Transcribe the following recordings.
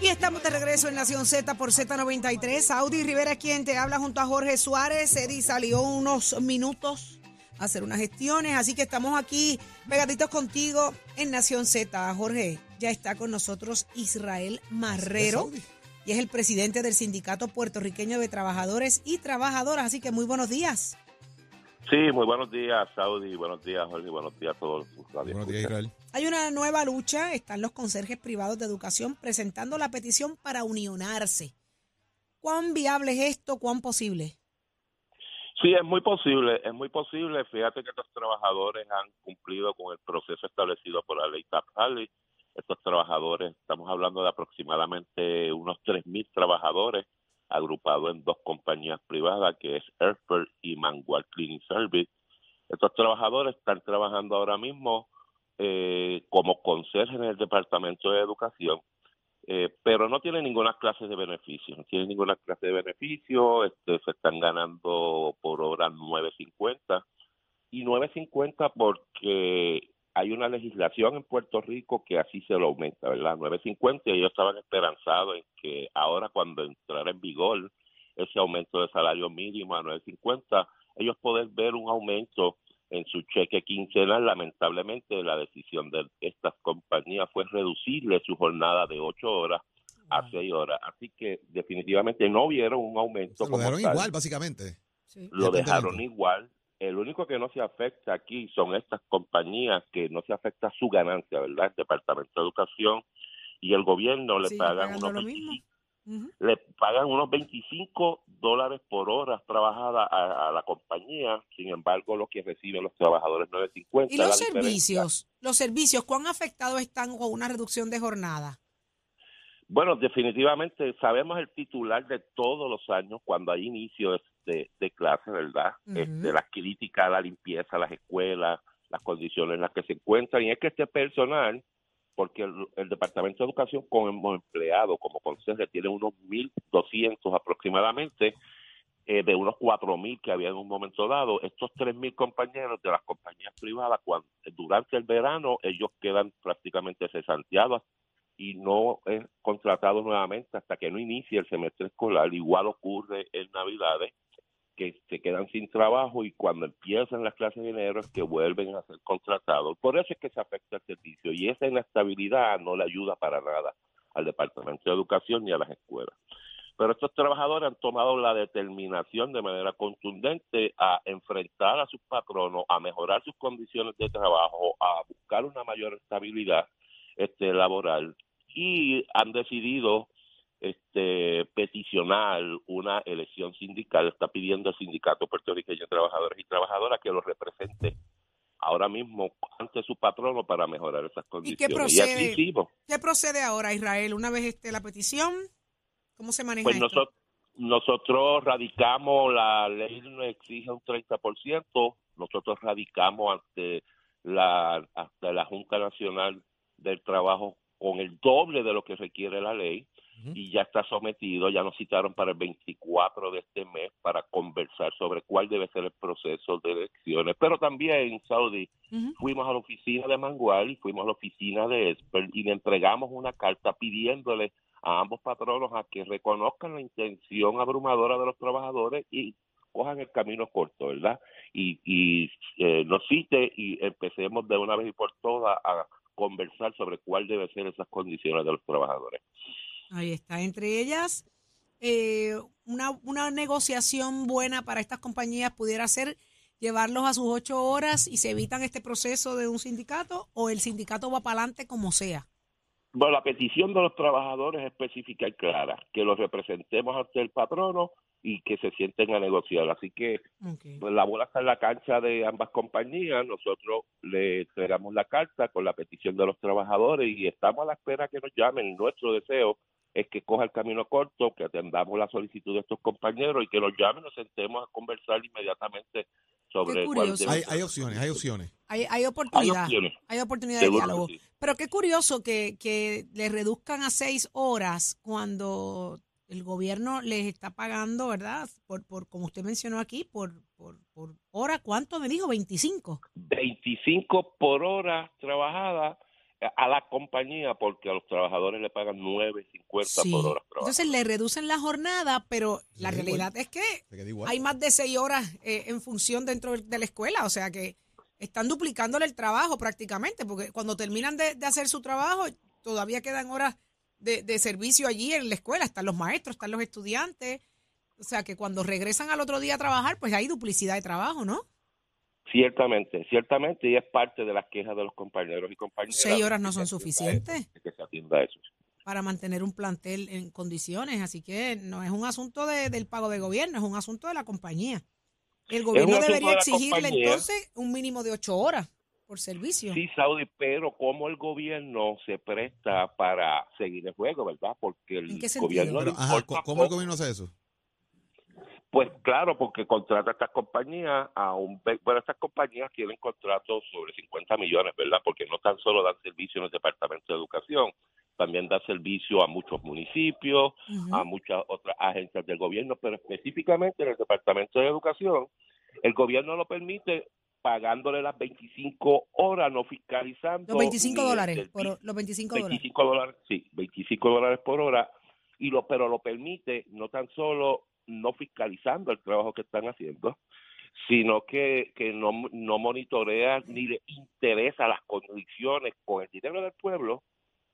Y estamos de regreso en Nación Z por Z93. Audi Rivera es quien te habla junto a Jorge Suárez. Eddie salió unos minutos a hacer unas gestiones, así que estamos aquí pegaditos contigo en Nación Z. Jorge, ya está con nosotros Israel Marrero y es el presidente del Sindicato Puertorriqueño de Trabajadores y Trabajadoras, así que muy buenos días. Sí, muy buenos días, Saudi. Buenos días, Jorge. Buenos días a todos. Buenos días. Israel. Hay una nueva lucha, están los conserjes privados de educación presentando la petición para unionarse. ¿Cuán viable es esto? ¿Cuán posible? Sí, es muy posible, es muy posible. Fíjate que estos trabajadores han cumplido con el proceso establecido por la ley Taft-Hartley. Estos trabajadores, estamos hablando de aproximadamente unos 3.000 trabajadores agrupados en dos compañías privadas, que es Airport y Mangual Cleaning Service. Estos trabajadores están trabajando ahora mismo eh, como conserjes en el Departamento de Educación, eh, pero no tienen ninguna clase de beneficio, no tienen ninguna clase de beneficio, este, se están ganando por hora 9.50 y 9.50 porque hay una legislación en Puerto Rico que así se lo aumenta, ¿verdad? 9.50 y ellos estaban esperanzados en que ahora cuando entrara en vigor ese aumento de salario mínimo a 9.50, ellos poder ver un aumento en su cheque quincenal, lamentablemente la decisión de estas compañías fue reducirle su jornada de 8 horas a 6 horas. Así que definitivamente no vieron un aumento. Lo dejaron igual, básicamente. Lo dejaron igual. El único que no se afecta aquí son estas compañías que no se afecta su ganancia, ¿verdad? El Departamento de Educación y el gobierno le pagan unos le pagan unos 25 dólares por hora trabajada a, la compañía, sin embargo, lo que reciben los trabajadores 9.50. ¿Y los servicios? ¿Los servicios cuán afectados están con una reducción de jornada? Bueno, definitivamente sabemos el titular de todos los años cuando hay inicio de, de clase, ¿verdad? Uh este, las críticas a la limpieza, las escuelas, las condiciones en las que se encuentran. Y es que este personal porque el, el Departamento de Educación como empleado, como consejo, tiene unos 1.200 aproximadamente, eh, de unos 4.000 que había en un momento dado, estos 3.000 compañeros de las compañías privadas, durante el verano ellos quedan prácticamente cesanteados y no es contratado nuevamente hasta que no inicie el semestre escolar. Igual ocurre en Navidades, que se quedan sin trabajo y cuando empiezan las clases de enero es que vuelven a ser contratados. Por eso es que se afecta el servicio y esa inestabilidad no le ayuda para nada al Departamento de Educación ni a las escuelas. Pero estos trabajadores han tomado la determinación de manera contundente a enfrentar a sus patronos, a mejorar sus condiciones de trabajo, a buscar una mayor estabilidad este, laboral y han decidido este, peticionar una elección sindical. Está pidiendo el Sindicato Puertorriqueño de Trabajadores y Trabajadoras que los represente ahora mismo ante su patrono para mejorar esas ¿Y qué condiciones. Y así procede? ¿Qué procede ahora, Israel? Una vez esté la petición, ¿cómo se maneja Pues esto? nosotros, nosotros radicamos, la ley nos exige un 30%, nosotros radicamos ante la, ante la Junta Nacional del Trabajo con el doble de lo que requiere la ley Y ya está sometido, ya nos citaron para el 24 de este mes para conversar sobre cuál debe ser el proceso de elecciones. Pero también, Saudi, Ujú. fuimos a la oficina de Mangual y fuimos a la oficina de Esper y le entregamos una carta pidiéndole a ambos patronos a que reconozcan la intención abrumadora de los trabajadores y cojan el camino corto, ¿verdad? Y, y eh, nos cite y empecemos de una vez y por todas a conversar sobre cuál debe ser esas condiciones de los trabajadores. Ahí está. Entre ellas, eh, una, una negociación buena para estas compañías pudiera ser llevarlos a sus ocho horas y se evitan este proceso de un sindicato o el sindicato va para adelante como sea. Bueno, la petición de los trabajadores es específica y clara, que los representemos ante el patrono y que se sienten a negociar. Así que pues, la bola está en la cancha de ambas compañías. Nosotros le entregamos la carta con la petición de los trabajadores y estamos a la espera que nos llamen. Nuestro deseo es que coja el camino corto, que atendamos la solicitud de estos compañeros y que los llamen, nos sentemos a conversar inmediatamente sobre Qué cuál Hay, hay opciones, hay opciones. Hay, hay Hay oportunidad. opciones. Hay oportunidad de diálogo. sí. Pero qué curioso que, que le reduzcan a seis horas cuando el gobierno les está pagando, ¿verdad? Por, por como usted mencionó aquí, por, por, por hora, ¿cuánto me dijo? 25. 25 por hora trabajada a la compañía porque a los trabajadores le pagan 9.50 Sí. por hora. Entonces le reducen la jornada, pero la realidad es que hay más de seis horas eh, en función dentro de la escuela, o sea que están duplicándole el trabajo prácticamente, porque cuando terminan de, de hacer su trabajo, todavía quedan horas de, de servicio allí en la escuela, están los maestros, están los estudiantes, o sea que cuando regresan al otro día a trabajar, pues hay duplicidad de trabajo, ¿no? Ciertamente, ciertamente, y es parte de las quejas de los compañeros y compañeras. Seis horas no son suficientes. eso, Que se atienda eso. para mantener un plantel en condiciones, así que no es un asunto de- del pago de gobierno, es un asunto de la compañía. El gobierno debería de exigirle compañía. entonces un mínimo de ocho horas por servicio. Sí, Saudi, pero como el gobierno se presta para seguir el juego, ¿verdad? Porque el ¿En qué sentido? gobierno Pero, ajá, ¿cómo el gobierno hace eso? Pues claro, porque contrata a estas compañías a un... Bueno, estas compañías tienen contratos sobre 50 millones, ¿verdad? Porque no tan solo dan servicio en el Departamento de Educación, también da servicio a muchos municipios, a muchas otras agencias del gobierno, pero específicamente en el Departamento de Educación, el gobierno lo permite pagándole las 25 horas, no fiscalizando. Los 25 ni el dólares, por, los 25 dólares. 25 dólares, sí, 25 dólares por hora, y lo, pero lo permite no tan solo no fiscalizando el trabajo que están haciendo, sino que, que no, no monitorea ni le interesa las condiciones con el dinero del pueblo,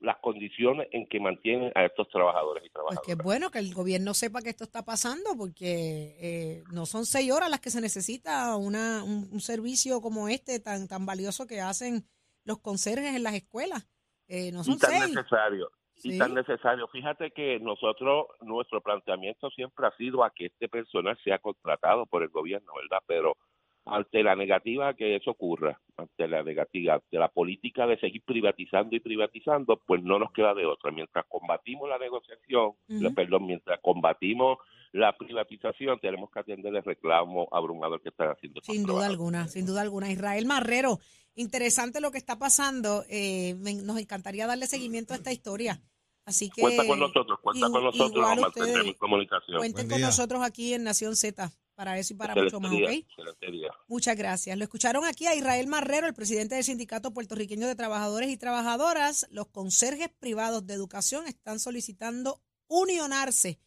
las condiciones en que mantienen a estos trabajadores y Pues trabajadoras. qué bueno que el gobierno sepa que esto está pasando, porque eh, no son seis horas las que se necesita una, un, un servicio como este tan, tan valioso que hacen los conserjes en las escuelas. Eh, no son y tan seis. necesario y tan necesario fíjate que nosotros nuestro planteamiento siempre ha sido a que este personal sea contratado por el gobierno verdad pero ante la negativa que eso ocurra ante la negativa de la política de seguir privatizando y privatizando pues no nos queda de otra mientras combatimos la negociación Ujú. perdón mientras combatimos la privatización tenemos que atender el reclamo abrumador que están haciendo Sin duda alguna, sin duda alguna. Israel Marrero, interesante lo que está pasando. eh, me- nos encantaría darle seguimiento a esta historia. Así que cuenta con nosotros cuenta con nosotros nos mantendremos en comunicación cuenten con día. nosotros aquí en Nación Z para eso y para Excelente mucho más, día, ¿ok? día. Muchas gracias. Lo escucharon aquí a Israel Marrero, el presidente del Sindicato Puertorriqueño de Trabajadores y Trabajadoras. Los conserjes privados de educación están solicitando unionarse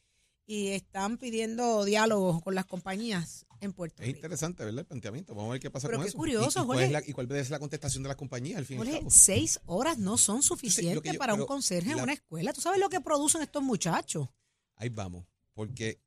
y están pidiendo diálogo con las compañías en Puerto Es Rico. interesante, ¿verdad? El planteamiento. Vamos a ver qué pasa Pero con qué eso. curioso, ¿Y, y cuál Jorge. es la, ¿Y cuál es la contestación de la compañía al fin y al Jorge, cabo? seis horas no son suficientes yo- para un conserje en una escuela. ¿Tú sabes lo que producen estos muchachos? Ahí vamos. Porque,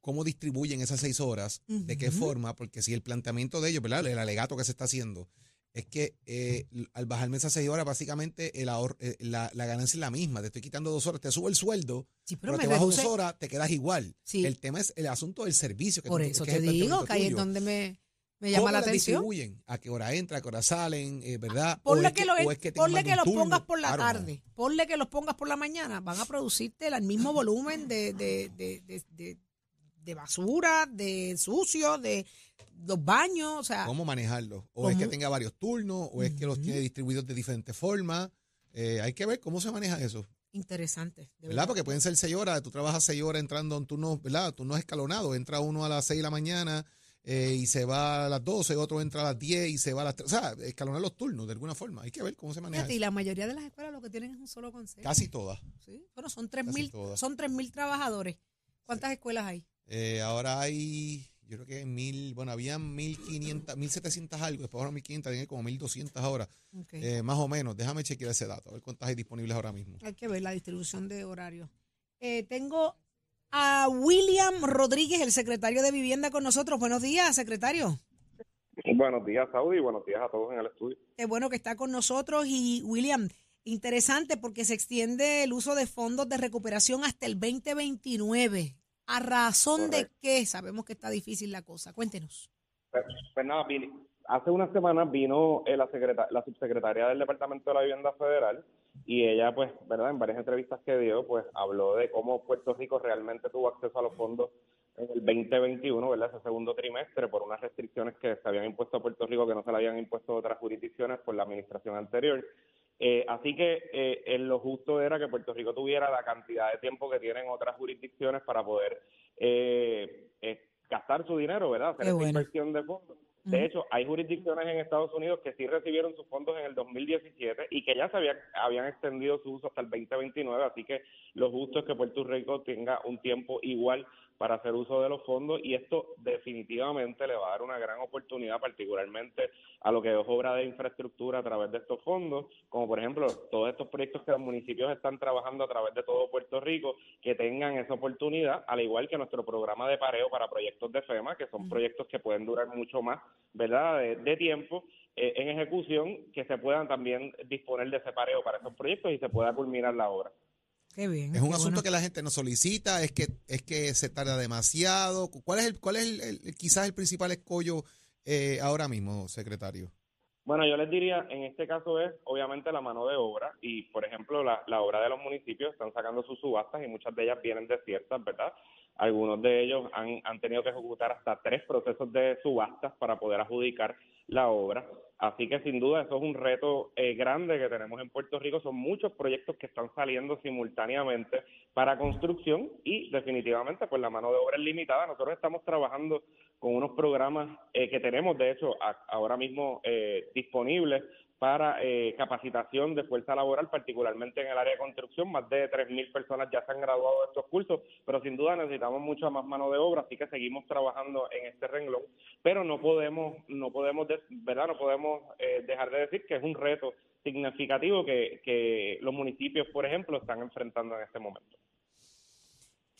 ¿cómo distribuyen esas seis horas? ¿De qué forma? Porque si el planteamiento de ellos, ¿verdad? El alegato que se está haciendo es que eh, al bajarme esas seis horas, básicamente el ahor- eh, la, la ganancia es la misma. Te estoy quitando dos horas, te subo el sueldo, Sí, pero, pero, te bajo dos horas, te quedas igual. Sí. El tema es el asunto del servicio. Que Por tú- eso que te es digo que ahí es donde me, me llama ¿Cómo la atención. distribuyen? ¿A qué hora entra, a qué hora salen, eh, verdad? Ponle es que, lo- es que ponle que los turno. pongas por la Claro, no. tarde, ponle que los pongas por la mañana, van a producirte el mismo volumen de, de, de, de, de- basura, de sucio, de los baños, o sea, ¿Cómo manejarlo? ¿O es que tenga varios turnos? ¿O es que los tiene distribuidos de diferentes formas? Eh, hay que ver cómo se maneja eso. interesante. de ¿Verdad? verdad. Porque pueden ser seis horas, tú trabajas seis horas entrando en turnos, ¿verdad? Turnos escalonados. Entra uno a las seis de la mañana eh, y se va a las doce, otro entra a las diez y se va a las tres. O sea, escalonar los turnos de alguna forma. Hay que ver cómo se maneja Fíjate, y la mayoría de las escuelas lo que tienen es un solo consejo. Casi todas. Sí, Bueno, son tres Casi mil, todas. son tres mil trabajadores. ¿Cuántas escuelas hay? Eh, ahora hay, yo creo que hay mil, bueno, había mil quinientas, mil setecientas algo, después ahora mil quinientas, tiene como mil doscientas ahora, Ok. eh, más o menos. Déjame chequear ese dato, a ver cuántas hay disponibles ahora mismo. Hay que ver la distribución de horarios. Eh, tengo a William Rodríguez, el secretario de Vivienda, con nosotros. Buenos días, secretario. Buenos días, Saudi, y buenos días a todos en el estudio. Qué bueno que está con nosotros. Y William, interesante porque se extiende el uso de fondos de recuperación hasta el 2029. ¿A razón de qué? Sabemos que está difícil la cosa. Cuéntenos. Pues, pues nada, hace unas semanas vino eh, la, secreta- la subsecretaria del Departamento de la Vivienda Federal y ella, pues, ¿verdad? En varias entrevistas que dio, pues, habló de cómo Puerto Rico realmente tuvo acceso a los fondos en el 2021, ¿verdad? Ese segundo trimestre, por unas restricciones que se habían impuesto a Puerto Rico que no se le habían impuesto a otras jurisdicciones por la administración anterior. Eh, así que eh, en lo justo era que Puerto Rico tuviera la cantidad de tiempo que tienen otras jurisdicciones para poder eh, eh, gastar su dinero, ¿verdad? Hacer bueno. inversión de fondos. De hecho, hay jurisdicciones en Estados Unidos que sí recibieron sus fondos en el 2017 y que ya se había- habían extendido su uso hasta el 2029, así que lo justo es que Puerto Rico tenga un tiempo igual para hacer uso de los fondos y esto definitivamente le va a dar una gran oportunidad, particularmente a lo que es obra de infraestructura a través de estos fondos, como por ejemplo todos estos proyectos que los municipios están trabajando a través de todo Puerto Rico, que tengan esa oportunidad, al igual que nuestro programa de pareo para proyectos de FEMA, que son proyectos que pueden durar mucho más, ¿verdad?, de, de tiempo eh, en ejecución, que se puedan también disponer de ese pareo para esos proyectos y se pueda culminar la obra. Qué bien. Es un qué asunto bueno. que la gente nos solicita, es que es que se tarda demasiado. ¿Cuál es el cuál es el, el- quizás el principal escollo eh, ahora mismo, secretario? Bueno, yo les diría, en este caso es obviamente la mano de obra y, por ejemplo, la, la obra de los municipios están sacando sus subastas y muchas de ellas vienen desiertas, ¿verdad? Algunos de ellos han, han tenido que ejecutar hasta tres procesos de subastas para poder adjudicar la obra. Así que sin duda eso es un reto eh, grande que tenemos en Puerto Rico. Son muchos proyectos que están saliendo simultáneamente para construcción y definitivamente pues la mano de obra es limitada. Nosotros estamos trabajando con unos programas eh, que tenemos de hecho ahora mismo eh, disponibles para eh, capacitación de fuerza laboral, particularmente en el área de construcción. Más de 3.000 personas ya se han graduado de estos cursos, pero sin duda necesitamos mucha más mano de obra, así que seguimos trabajando en este renglón. Pero no podemos, no podemos, ¿verdad? No podemos eh, dejar de decir que es un reto significativo que, que los municipios, por ejemplo, están enfrentando en este momento.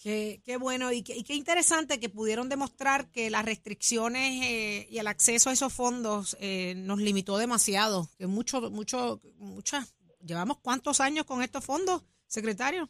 Qué, qué bueno y qué, y qué interesante que pudieron demostrar que las restricciones eh, y el acceso a esos fondos eh, nos limitó demasiado. Que mucho, mucho, muchas. ¿Llevamos cuántos años con estos fondos, secretario?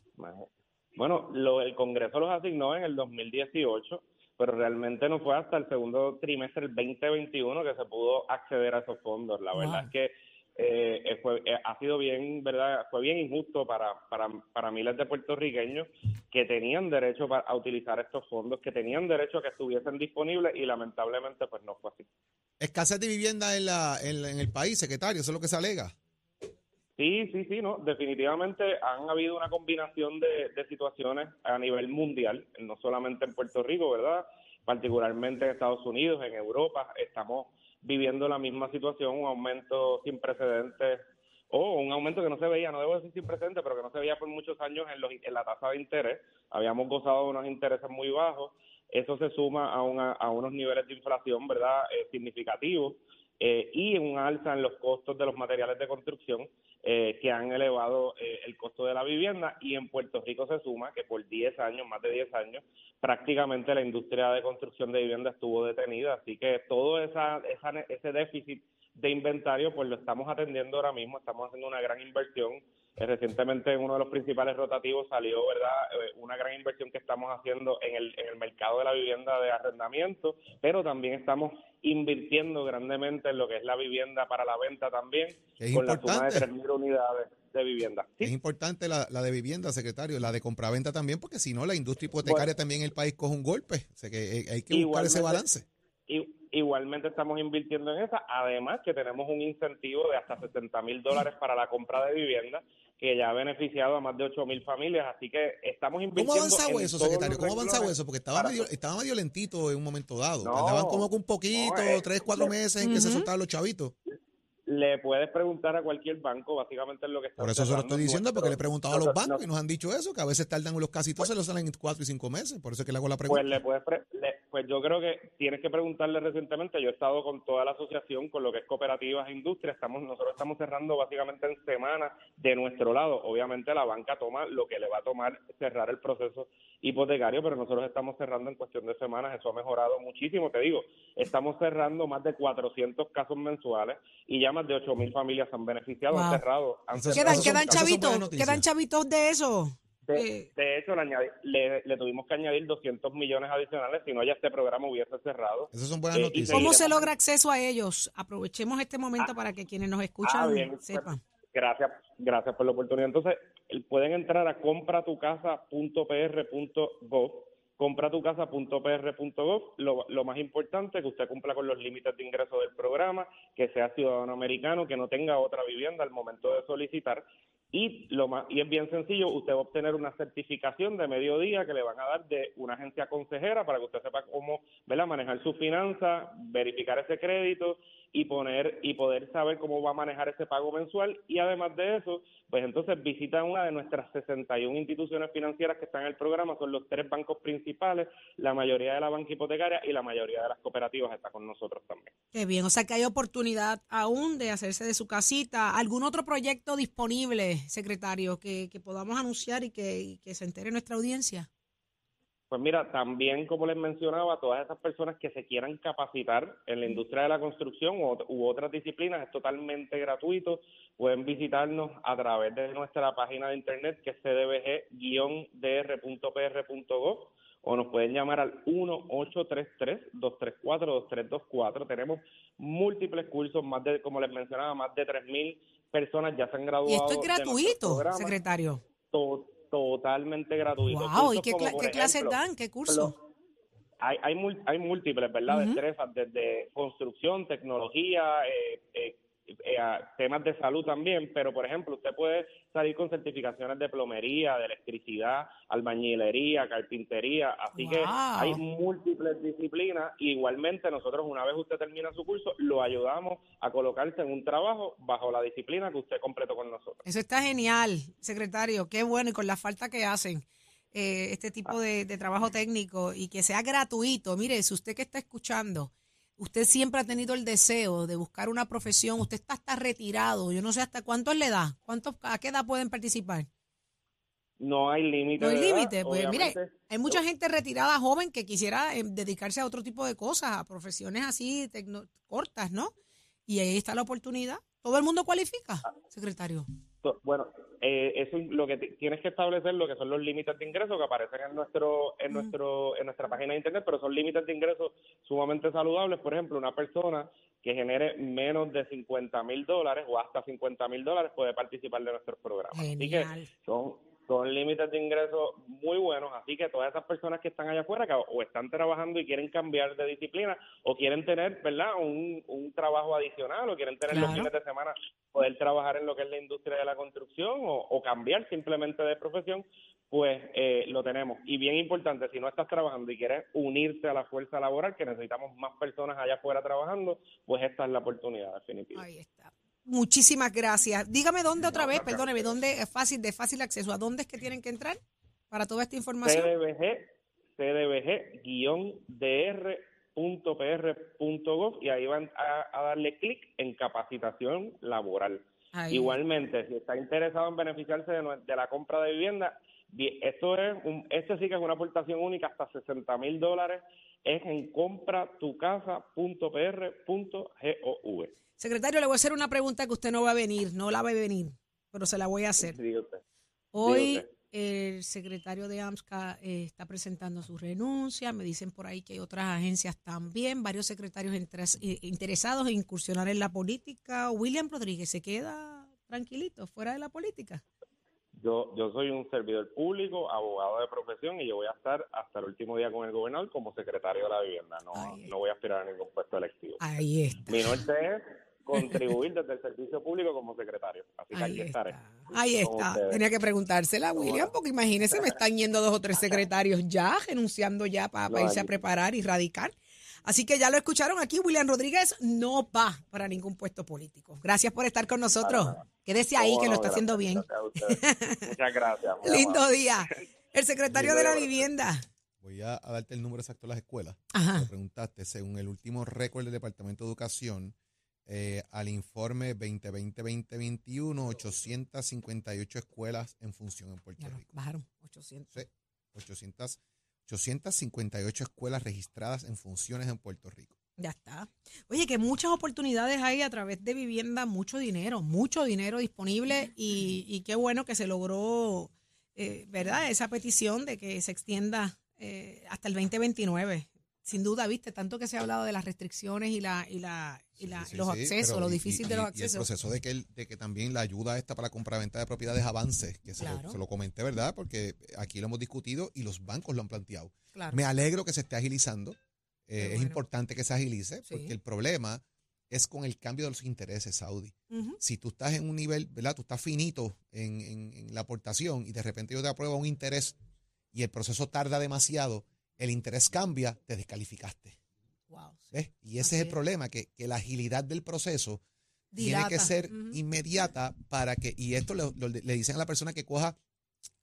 Bueno, lo, el Congreso los asignó en el 2018, pero realmente no fue hasta el segundo trimestre del 2021 que se pudo acceder a esos fondos. La verdad es que eh, eh, fue, eh, ha sido bien, verdad, fue bien injusto para, para, para miles de puertorriqueños que tenían derecho pa- a utilizar estos fondos, que tenían derecho a que estuviesen disponibles y lamentablemente pues no fue así. Escasez de vivienda en, la, en, en el país, secretario, eso es lo que se alega. Sí, sí, sí, no. Definitivamente han habido una combinación de, de situaciones a nivel mundial, no solamente en Puerto Rico, ¿verdad? Particularmente en Estados Unidos, en Europa, estamos viviendo la misma situación, un aumento sin precedentes o un aumento que no se veía, no debo decir sin precedentes, pero que no se veía por muchos años en, los, en la tasa de interés. Habíamos gozado de unos intereses muy bajos. Eso se suma a, una- a unos niveles de inflación, ¿verdad?, eh, significativos eh, y un alza en los costos de los materiales de construcción eh, que han elevado eh, el costo de la vivienda y en Puerto Rico se suma que por 10 años, más de 10 años, prácticamente la industria de construcción de vivienda estuvo detenida, así que todo esa, esa, ese déficit de inventario pues lo estamos atendiendo ahora mismo, estamos haciendo una gran inversión. Eh, recientemente en uno de los principales rotativos salió, ¿verdad?, Eh, una gran inversión que estamos haciendo en el, en el mercado de la vivienda de arrendamiento, pero también estamos invirtiendo grandemente en lo que es la vivienda para la venta también, Es con la suma de importante. 3.000 unidades de vivienda. Sí. Es importante la, la de vivienda, secretario, la de compraventa también, porque si no, la industria hipotecaria también en el país coge un golpe. O sea que eh, hay que buscar ese balance. Igualmente estamos invirtiendo en esa, además que tenemos un incentivo de hasta 60 mil dólares para la compra de vivienda, que ya ha beneficiado a más de 8 mil familias, así que estamos invirtiendo ¿Cómo ha avanzado en eso, secretario? ¿Cómo ha avanzado eso? Porque estaba para- medio, estaba medio lentito en un momento dado. No, Andaban como con un poquito, no, tres, cuatro meses en que se soltaban los chavitos. Le puedes preguntar a cualquier banco, básicamente es lo que está Por eso se lo estoy diciendo, porque le he preguntado a los bancos y no, nos han dicho eso, que a veces tardan los casitos, se los salen en cuatro y cinco meses. Por eso es que le hago la Pues pregunta. le puedes pre- le- pues yo creo que tienes que preguntarle recientemente. Yo he estado con toda la asociación, con lo que es cooperativas e industria. Estamos nosotros estamos cerrando básicamente en semanas de nuestro lado. Obviamente la banca toma lo que le va a tomar cerrar el proceso hipotecario, pero nosotros estamos cerrando en cuestión de semanas. Eso ha mejorado muchísimo. Te digo, estamos cerrando más de 400 casos mensuales y ya más de 8 mil familias se han beneficiado, han cerrado. Han Eso- cerrado ¿Quedan, quedan chavitos, quedan chavitos de eso. De, Eh, de hecho, le, añadi- le, le tuvimos que añadir 200 millones adicionales, si no ya este programa hubiese cerrado. Esas son buenas Eh, y noticias. ¿Cómo se logra acceso a ellos? Aprovechemos este momento para que quienes nos escuchan Ah, bien, pues, sepan. Gracias, gracias por la oportunidad. Entonces, el- pueden entrar a compratucasa.pr.gov, compratucasa.pr.gov. Lo, lo más importante que usted cumpla con los límites de ingreso del programa, que sea ciudadano americano, que no tenga otra vivienda al momento de solicitar. Y, lo más, y es bien sencillo, usted va a obtener una certificación de mediodía que le van a dar de una agencia consejera para que usted sepa cómo ¿verdad? manejar sus finanzas, verificar ese crédito y poner y poder saber cómo va a manejar ese pago mensual y además de eso, pues entonces visita una de nuestras 61 instituciones financieras que están en el programa, son los tres bancos principales, la mayoría de la banca hipotecaria y la mayoría de las cooperativas está con nosotros también. Qué bien, o sea que hay oportunidad aún de hacerse de su casita. ¿Algún otro proyecto disponible, secretario, que, que podamos anunciar y que, y que se entere nuestra audiencia? Pues mira, también como les mencionaba, todas esas personas que se quieran capacitar en la industria de la construcción u, u otras disciplinas es totalmente gratuito. Pueden visitarnos a través de nuestra página de internet que es cdbg-dr.pr.gov o nos pueden llamar al 1-833-234-2324. Tenemos múltiples cursos, más de, como les mencionaba, más de 3.000 personas ya se han graduado. Y esto es gratuito, secretario. To- totalmente gratuito. Wow, ¿y Cursos qué, clases dan? ¿Qué curso? los- hay, hay, hay múltiples, ¿verdad? Ujú. Destrezas, desde construcción, tecnología, eh, eh, eh, temas de salud también, pero por ejemplo, usted puede salir con certificaciones de plomería, de electricidad, albañilería, carpintería, así que hay múltiples disciplinas. Igualmente, nosotros una vez usted termina su curso, lo ayudamos a colocarse en un trabajo bajo la disciplina que usted completó con nosotros. Eso está genial, secretario. Qué bueno. Y con la falta que hacen eh, este tipo de, de trabajo técnico y que sea gratuito. Mire, si usted que está escuchando, usted siempre ha tenido el deseo de buscar una profesión, usted está hasta retirado. Yo no sé hasta cuánto le da. ¿Cuántos, ¿A qué edad pueden participar? No hay límite. No hay límite. Pues mire, hay mucha gente retirada joven que quisiera eh, dedicarse a otro tipo de cosas, a profesiones así tecno- cortas, ¿no? Y ahí está la oportunidad. Todo el mundo cualifica, secretario. Bueno, eh, eso es lo que ti- tienes que establecer lo que son los límites de ingreso que aparecen en nuestro en nuestro en nuestra página de internet, pero son límites de ingreso sumamente saludables. Por ejemplo, una persona que genere menos de 50 mil dólares o hasta 50 mil dólares puede participar de nuestros programas. Así que Genial. son son límites de ingreso muy buenos, así que todas esas personas que están allá afuera que o están trabajando y quieren cambiar de disciplina o quieren tener, ¿verdad?, un, un trabajo adicional o quieren tener los fines de semana poder trabajar en lo que es la industria de la construcción o, o cambiar simplemente de profesión, pues eh, lo tenemos. Y bien importante, si no estás trabajando y quieres unirte a la fuerza laboral, que necesitamos más personas allá afuera trabajando, pues esta es la oportunidad definitiva. Ahí está. Muchísimas gracias. Dígame dónde otra vez, perdóneme, dónde es fácil, de fácil acceso. ¿A dónde es que tienen que entrar para toda esta información? CDBG, cdbg-dr.pr.gov y ahí van a, a darle clic en capacitación laboral. Ahí. Igualmente, si está interesado en beneficiarse de, la compra de vivienda, vi- esto es un, este sí que es una aportación única hasta 60 mil dólares, es en compratucasa.pr.gov. Secretario, le voy a hacer una pregunta que usted no va a venir, no la va a venir, pero se la voy a hacer. Usted. Hoy usted. el secretario de AMSCA eh, está presentando su renuncia. Me dicen por ahí que hay otras agencias también, varios secretarios interes- eh, interesados en incursionar en la política. William Rodríguez se queda tranquilito, fuera de la política. Yo, yo soy un servidor público, abogado de profesión y yo voy a estar hasta el último día con el gobernador como secretario de la vivienda. No, Ay. no voy a aspirar a ningún puesto electivo. Ahí está. Mi norte es contribuir desde el servicio público como secretario. Así que Ahí aquí estaré. Ahí está. ustedes. Tenía que preguntársela, William, porque imagínese, me están yendo dos o tres secretarios ya, renunciando ya para No, irse a preparar y radicar. Así que ya lo escucharon aquí, William Rodríguez no va para ningún puesto político. Gracias por estar con nosotros. Nada. Quédese ahí, que lo no, está haciendo bien. gracias a ustedes. Muchas gracias. Lindo amable. día. El secretario de la vivienda. Voy a, a darte el número exacto de las escuelas. Ajá. Me preguntaste, según el último récord del Departamento de Educación, eh, al informe 2020-2021, 858 escuelas en función en Puerto Ya Rico. bajaron 800. Sí, 800, 858 escuelas registradas en funciones en Puerto Rico. Ya está. Oye, que muchas oportunidades hay a través de vivienda, mucho dinero, mucho dinero disponible y, y qué bueno que se logró eh, ¿verdad? Esa petición de que se extienda eh, hasta el 2029. Sin duda, viste, tanto que se ha hablado de las restricciones y la y la y la- Sí, sí, los sí, accesos, lo difícil y- de los y el accesos. proceso de que, el- de que también la ayuda esta para compraventa de propiedades avance, que se, lo, Claro. se lo comenté, ¿verdad? Porque aquí lo hemos discutido y los bancos lo han planteado. Claro. Me alegro que se esté agilizando. Eh, es importante que se agilice porque el problema es con el cambio de los intereses, Saudi. Si tú estás en un nivel, ¿verdad? Tú estás finito en, en- en la aportación y de repente yo te apruebo un interés y el proceso tarda demasiado, el interés cambia, te descalificaste. Wow, sí. ¿ves? Y ese Así es el es. problema, que, que la agilidad del proceso Dilata. tiene que ser inmediata para que, y esto le dicen a la persona que coja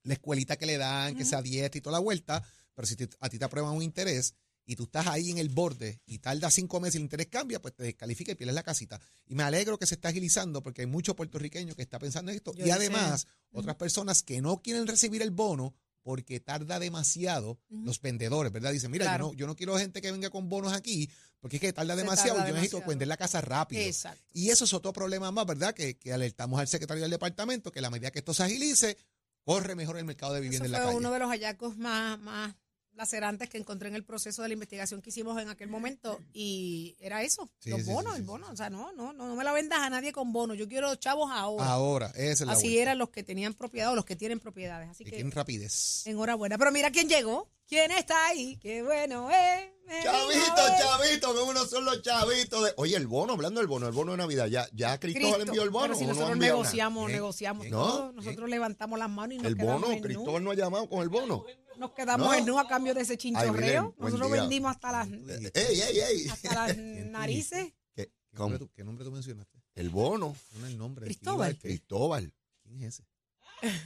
la escuelita que le dan, que sea dieta y toda la vuelta, pero si te- a ti te aprueban un interés y tú estás ahí en el borde y tarda cinco meses y el interés cambia, pues te descalifica y pierdes la casita. Y me alegro que se está agilizando porque hay muchos puertorriqueños que están pensando en esto. Yo y sé. además, otras personas que no quieren recibir el bono porque tarda demasiado, los vendedores, ¿verdad? Dicen, mira, Claro. yo, no, yo no quiero gente que venga con bonos aquí porque es que tarda Se demasiado, tarda yo necesito demasiado. vender la casa rápido. Exacto. Y eso es otro problema más, ¿verdad? Que, que alertamos al secretario del departamento que a la medida que esto se agilice, corre mejor el mercado de vivienda Eso en la fue calle. uno de los hallazgos más, más lacerantes que encontré en el proceso de la investigación que hicimos en aquel momento y era eso, Sí, los sí, bonos, sí, el bono, o sea, no, no, no, no me la vendas a nadie con bonos, yo quiero chavos ahora. Ahora, esa es la Así vuelta. eran los que tenían propiedad o los que tienen propiedades, así Y que quieren rapidez. enhorabuena. Pero mira quién llegó, quién está ahí, qué bueno, eh. Chavito, eh. chavito, que uno son los chavitos. De... Oye, el bono, hablando del bono, el bono de Navidad, ¿ya, ya Cristóbal Cristo, envió el bono? Pero si no nosotros nada? negociamos, ¿Qué? negociamos ¿Qué? todo, ¿No? nosotros levantamos las manos y nos El bono, en. Cristóbal no ha llamado con el bono. Nos quedamos ¿No? en nu a cambio de ese chinchorreo. Nosotros vendimos hasta las, Eh, Ey, ey, ey. hasta las ¿Quién tú narices. ¿Qué, nombre, tú, qué nombre tú mencionaste? El bono, No el nombre. Cristóbal. ¿Quién, Cristóbal, ¿Quién es ese?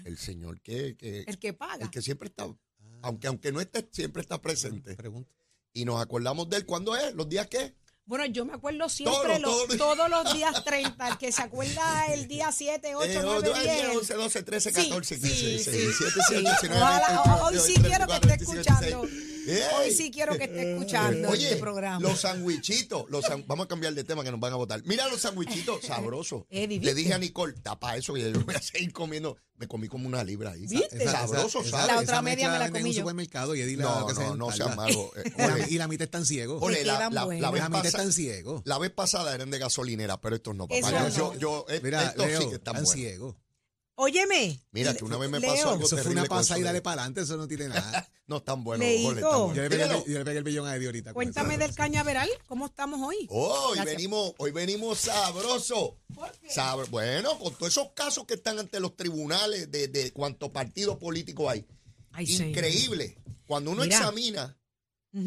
el señor que, que, El que paga. el que siempre está, Ah, aunque aunque no esté, siempre está presente. Pregunto. Y nos acordamos de él. ¿Cuándo es? ¿Los días qué? Bueno, yo me acuerdo siempre Todo, los- todo. todos los días 30. El que se acuerda el día 7, 8, Eh, 9, el día 10. 11, 12, 13, Sí, 14, sí, 15, sí, 16, sí. 17, 18, 19, Ojalá, 20, hoy 22, sí 23, quiero que 24, esté 25, escuchando. 26. Hoy sí quiero que esté escuchando Oye, este programa. los sandwichitos, los san- vamos a cambiar de tema que nos van a votar. Mira los sandwichitos sabrosos. Eddie, Le ¿viste? dije a Nicole, tapa eso, que yo voy a seguir comiendo. Me comí como una libra ahí. ¿Viste? Sabroso, esa- ¿sabes? La esa otra media me la venden en comí un yo. supermercado y Eddie la No, que se no, no seas malo. Eh, Y la- ole, y la mitad están ciegos. ole, la, vez la mitad están ciegos. la vez pasada eran de gasolinera, pero estos no, papá. Eso Yo- no. yo, yo, eh, Mira, estos sí Leo, que están están ciegos. Óyeme. Mira, que una vez me Leo, pasó algo Eso fue una pasada y dale para adelante, eso no tiene nada. No, están buenos. Están buenos. Yo le pegué, el, yo le pegué el billón a Eddie ahorita. Cuéntame eso. del cañaveral. ¿Cómo estamos hoy? Oh, hoy venimos, hoy venimos sabroso. Sabro- bueno, con todos esos casos que están ante los tribunales de, de cuánto partido político hay. Ay, señor. Increíble. Cuando uno Mira. examina,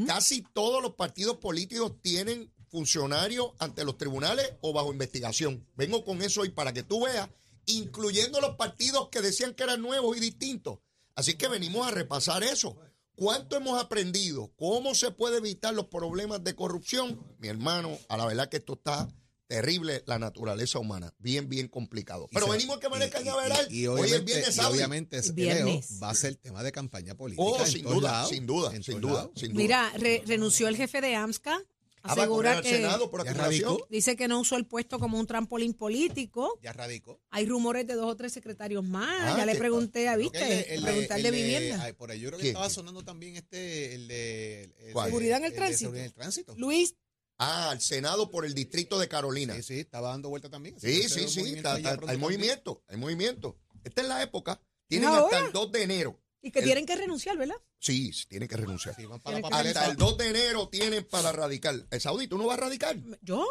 casi todos los partidos políticos tienen funcionarios ante los tribunales o bajo investigación. Vengo con eso hoy para que tú veas, incluyendo los partidos que decían que eran nuevos y distintos. Así que venimos a repasar eso. ¿Cuánto hemos aprendido? ¿Cómo se puede evitar los problemas de corrupción? Mi hermano, a la verdad que esto está terrible, la naturaleza humana. Bien, bien complicado. Pero se- venimos que me y- y- cañaveral. Y, y Hoy es obviamente, viernes, y obviamente es- Viernes. Leo, va a ser tema de campaña política. Oh, en sin todos duda, lados, sin duda, en sin todos duda, lados. sin duda. Mira, re- renunció el jefe de AMSCA. Ah, Asegura al que Senado por acumulación. radicó. dice que no usó el puesto como un trampolín político. Ya radicó. Hay rumores de dos o tres secretarios más. Ah, ya le pregunté, ¿a viste? el- el Preguntar el de vivienda. ay, por ahí yo creo que ¿Quién, estaba sonando también este, el de... Seguridad en el tránsito. seguridad en el tránsito. Luis, Ah, al Senado por el Distrito de Carolina. Sí, sí, estaba dando vuelta también. Sí, sí, sí, movimiento está- allá está- pronto hay movimiento, hay movimiento. Esta es la época. Tienen ¿Es hasta el 2 de enero. Y que El- tienen que renunciar, ¿verdad? Sí, sí, tienen que renunciar. Sí, van para la Tiene que papeleta. Hasta el 2 de enero tienen para radicar. El Saudí, ¿tú no vas a radicar? Yo.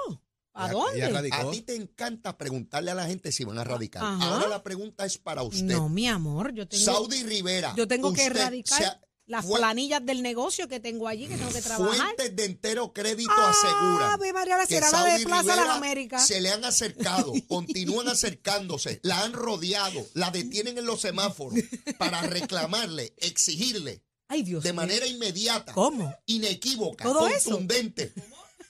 ¿A dónde? A ti te encanta preguntarle a la gente si van a radicar. Ajá. Ahora la pregunta es para usted. No, mi amor, yo tengo, Saudi Rivera. yo tengo que ha- las planillas del negocio que tengo allí, que tengo que trabajar. Fuentes de entero crédito Ah, María, la que de Plaza Rivera Las Américas. se le han acercado, continúan acercándose, la han rodeado, la detienen en los semáforos para reclamarle, exigirle Ay, Dios de manera inmediata, ¿Cómo? inequívoca, ¿Todo eso? contundente,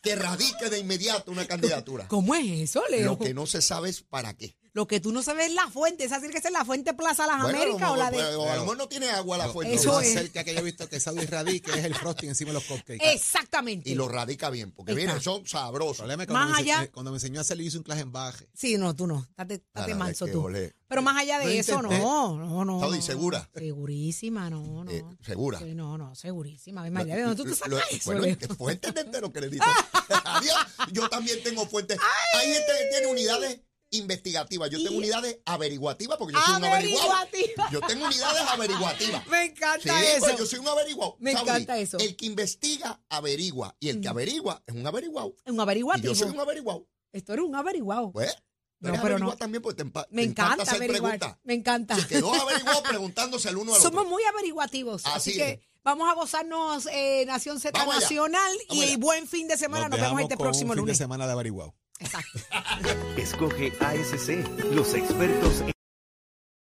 que radique de inmediato una candidatura. ¿Cómo es eso, Leo? Lo que no se sabe es para qué. Lo que tú no sabes es la fuente. Es decir, que esa es la fuente Plaza Las Bueno, Américas o la de. o a lo mejor no tiene agua la fuente. Eso lo más es. cerca que yo he visto que Saudi radica es el frosting encima de los cupcakes. Exactamente. Y lo radica bien, porque está. son sabrosos. Más me, allá- eh, cuando me enseñó a hacer, le hice un clase en baje. Sí, no, tú no. Date, date Nada, manso que tú. olé. Pero más allá de Lo eso, intenté. no, no, no. Saudi, no. ¿segura? Segurísima, no, no. Eh, ¿segura? Sí, no, no, segurísima. Ay, María, ¿de dónde tú te Lo- sacas eso? bueno, fuentes de entero crédito. Adiós. Yo también tengo fuentes. Hay gente que tiene unidades investigativas. Yo tengo unidades averiguativas porque yo soy un averiguado. Averiguativa. Yo tengo unidades averiguativas. Me encanta eso. yo soy un averiguado. Me Saudi, encanta eso. El que investiga, averigua. Y el que Mm. averigua es un averiguado. Un Y averiguativo. yo soy un averiguado. Esto era un averiguado. Pues, No, pero no. averiguado también porque te, empa- Me te encanta encanta hacer averiguar. preguntas. Me encanta. Se quedó averiguado preguntándose el uno al Somos otro. muy averiguativos. Así, Así que es. vamos a gozarnos eh, Nación Z Vamos allá. Nacional y buen fin de semana. Nos, vemos dejamos este próximo un fin lunes. de semana de averiguado. Exacto. Escoge ASC, los expertos